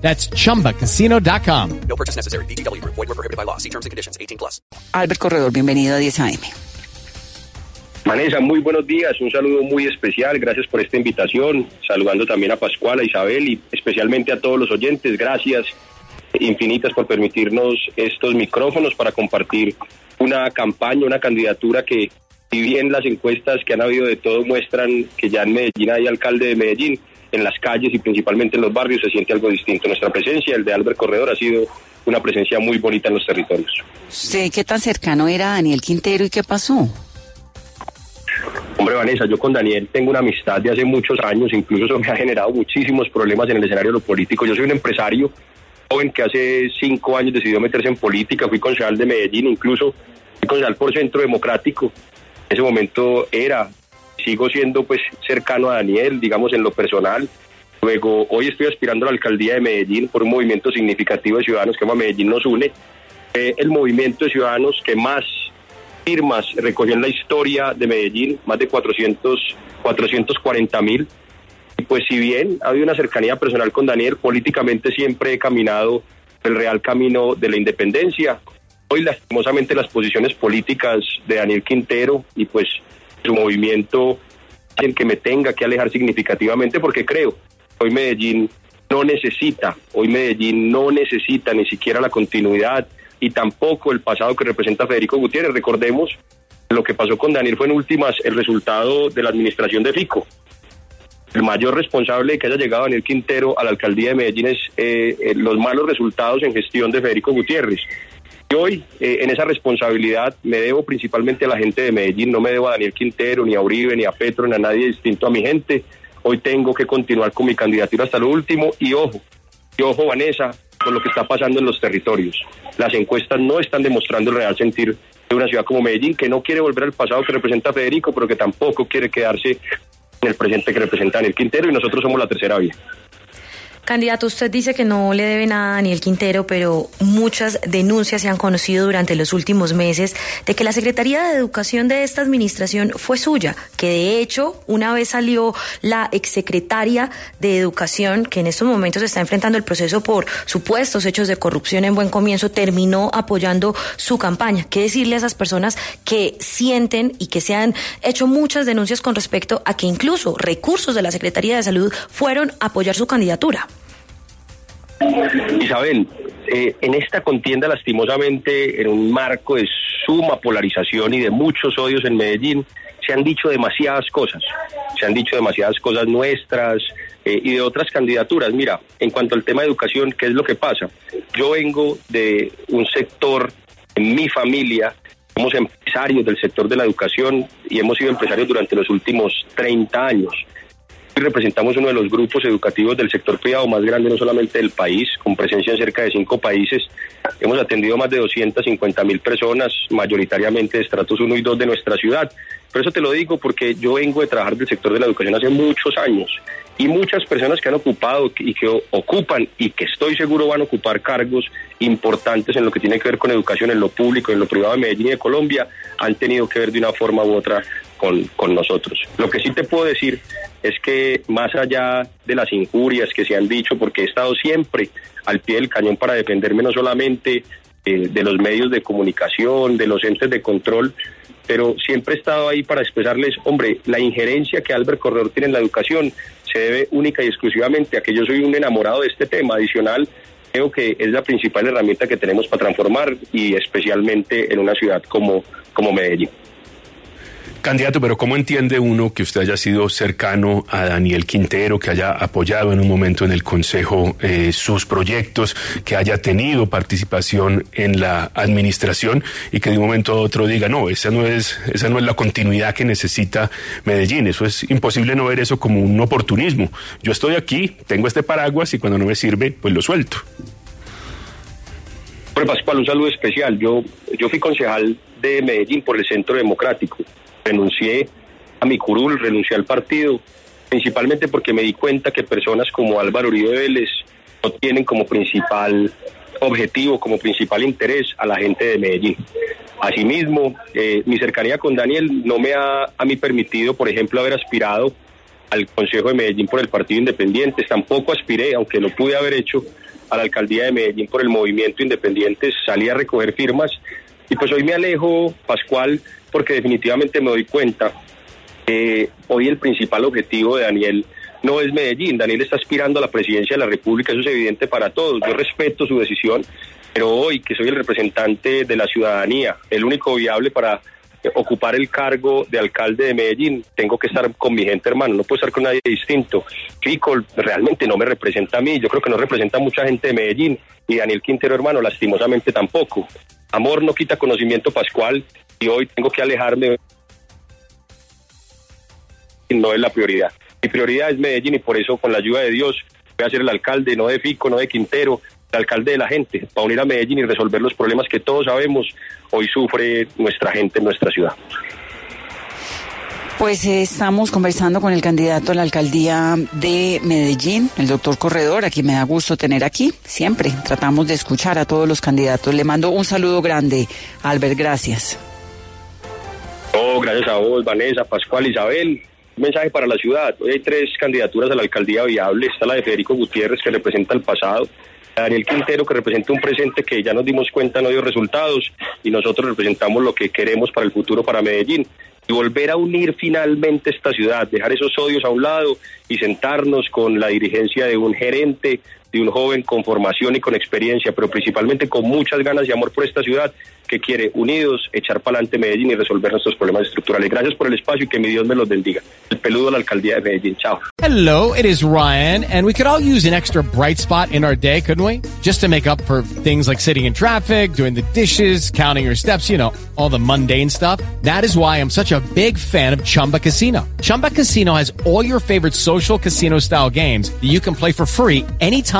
That's chumbacasino.com. No purchase necessary. BGW. Void were prohibited by law. See terms and conditions. 18 plus. Albert Corredor, bienvenido a 10 AM. Vanessa, muy buenos días, un saludo muy especial, gracias por esta invitación, saludando también a Pascual, a Isabel y especialmente a todos los oyentes, gracias infinitas por permitirnos estos micrófonos para compartir una campaña, una candidatura que, si bien las encuestas que han habido de todo muestran que ya en Medellín hay alcalde de Medellín, en las calles y principalmente en los barrios se siente algo distinto. Nuestra presencia, el de Albert Corredor, ha sido una presencia muy bonita en los territorios. ¿Usted qué tan cercano era Daniel Quintero y qué pasó? Hombre, Vanessa, yo con Daniel tengo una amistad de hace muchos años, incluso eso me ha generado muchísimos problemas en el escenario de lo político. Yo soy un empresario joven que hace cinco años decidió meterse en política, fui concejal de Medellín, incluso fui concejal por Centro Democrático. En ese momento era, sigo siendo pues cercano a Daniel, digamos en lo personal. Luego, hoy estoy aspirando a la alcaldía de Medellín por un movimiento significativo de ciudadanos que llama Medellín nos une. Eh, el movimiento de ciudadanos que más firmas recogió en la historia de Medellín, más de 400, 440 mil. Y pues si bien ha habido una cercanía personal con Daniel, políticamente siempre he caminado el real camino de la independencia. Hoy lastimosamente las posiciones políticas de Daniel Quintero y pues su movimiento hacen que me tenga que alejar significativamente porque creo hoy Medellín no necesita, hoy Medellín no necesita ni siquiera la continuidad y tampoco el pasado que representa Federico Gutiérrez. Recordemos, lo que pasó con Daniel fue en últimas el resultado de la administración de Fico. El mayor responsable de que haya llegado Daniel Quintero a la alcaldía de Medellín es eh, eh, los malos resultados en gestión de Federico Gutiérrez. Y hoy, eh, en esa responsabilidad, me debo principalmente a la gente de Medellín, no me debo a Daniel Quintero, ni a Uribe, ni a Petro, ni a nadie distinto a mi gente. Hoy tengo que continuar con mi candidatura hasta lo último y ojo, y ojo Vanessa, con lo que está pasando en los territorios. Las encuestas no están demostrando el real sentir de una ciudad como Medellín, que no quiere volver al pasado que representa Federico, pero que tampoco quiere quedarse en el presente que representa Daniel Quintero y nosotros somos la tercera vía. Candidato, usted dice que no le debe nada a Daniel Quintero, pero muchas denuncias se han conocido durante los últimos meses de que la Secretaría de Educación de esta administración fue suya, que de hecho una vez salió la exsecretaria de Educación, que en estos momentos está enfrentando el proceso por supuestos hechos de corrupción en buen comienzo, terminó apoyando su campaña. ¿Qué decirle a esas personas que sienten y que se han hecho muchas denuncias con respecto a que incluso recursos de la Secretaría de Salud fueron a apoyar su candidatura? Isabel, eh, en esta contienda lastimosamente, en un marco de suma polarización y de muchos odios en Medellín, se han dicho demasiadas cosas, se han dicho demasiadas cosas nuestras eh, y de otras candidaturas. Mira, en cuanto al tema de educación, ¿qué es lo que pasa? Yo vengo de un sector, en mi familia, somos empresarios del sector de la educación y hemos sido empresarios durante los últimos 30 años representamos uno de los grupos educativos del sector privado más grande no solamente del país, con presencia en cerca de cinco países. Hemos atendido más de 250 mil personas, mayoritariamente de estratos 1 y 2 de nuestra ciudad. Por eso te lo digo porque yo vengo de trabajar del sector de la educación hace muchos años y muchas personas que han ocupado y que ocupan y que estoy seguro van a ocupar cargos importantes en lo que tiene que ver con educación en lo público, en lo privado de Medellín y de Colombia, han tenido que ver de una forma u otra con, con nosotros. Lo que sí te puedo decir es que más allá de las injurias que se han dicho, porque he estado siempre al pie del cañón para defenderme no solamente eh, de los medios de comunicación, de los entes de control, pero siempre he estado ahí para expresarles, hombre, la injerencia que Albert Corredor tiene en la educación se debe única y exclusivamente a que yo soy un enamorado de este tema. Adicional, creo que es la principal herramienta que tenemos para transformar y especialmente en una ciudad como, como Medellín. Candidato, pero ¿cómo entiende uno que usted haya sido cercano a Daniel Quintero, que haya apoyado en un momento en el Consejo eh, sus proyectos, que haya tenido participación en la administración y que de un momento a otro diga, no, esa no es, esa no es la continuidad que necesita Medellín? Eso es imposible no ver eso como un oportunismo. Yo estoy aquí, tengo este paraguas y cuando no me sirve, pues lo suelto. Por Pascual, un saludo especial. Yo, yo fui concejal de Medellín por el Centro Democrático. Renuncié a mi curul, renuncié al partido, principalmente porque me di cuenta que personas como Álvaro Uribe Vélez no tienen como principal objetivo, como principal interés a la gente de Medellín. Asimismo, eh, mi cercanía con Daniel no me ha a mí permitido, por ejemplo, haber aspirado al Consejo de Medellín por el Partido Independiente. Tampoco aspiré, aunque lo pude haber hecho, a la alcaldía de Medellín por el movimiento independiente, salí a recoger firmas pues hoy me alejo, Pascual, porque definitivamente me doy cuenta que hoy el principal objetivo de Daniel no es Medellín, Daniel está aspirando a la presidencia de la República, eso es evidente para todos, yo respeto su decisión, pero hoy que soy el representante de la ciudadanía, el único viable para ocupar el cargo de alcalde de Medellín, tengo que estar con mi gente, hermano, no puedo estar con nadie distinto. Fico realmente no me representa a mí, yo creo que no representa a mucha gente de Medellín y Daniel Quintero, hermano, lastimosamente tampoco. Amor no quita conocimiento pascual y hoy tengo que alejarme. No es la prioridad. Mi prioridad es Medellín y por eso con la ayuda de Dios voy a ser el alcalde, no de Fico, no de Quintero, alcalde de la gente, para unir a Medellín y resolver los problemas que todos sabemos hoy sufre nuestra gente en nuestra ciudad. Pues eh, estamos conversando con el candidato a la alcaldía de Medellín, el doctor Corredor, a quien me da gusto tener aquí. Siempre tratamos de escuchar a todos los candidatos. Le mando un saludo grande, Albert, gracias. Oh, gracias a vos, Vanessa, Pascual, Isabel. Un mensaje para la ciudad. Hoy hay tres candidaturas a la alcaldía viable. Está la de Federico Gutiérrez, que representa el pasado. Daniel Quintero, que representa un presente que ya nos dimos cuenta no dio resultados y nosotros representamos lo que queremos para el futuro para Medellín. Y volver a unir finalmente esta ciudad, dejar esos odios a un lado y sentarnos con la dirigencia de un gerente, de un joven con formación y con experiencia, pero principalmente con muchas ganas y amor por esta ciudad que quiere unidos echar para adelante Medellín y resolver nuestros problemas estructurales. Gracias por el espacio y que mi Dios me los bendiga. El peludo a la alcaldía de Medellín. Chao. Hello, it is Ryan, and we could all use an extra bright spot in our day, couldn't we? Just to make up for things like sitting in traffic, doing the dishes, counting your steps, you know, all the mundane stuff. That is why I'm such a big fan of Chumba Casino. Chumba Casino has all your favorite social casino style games that you can play for free anytime,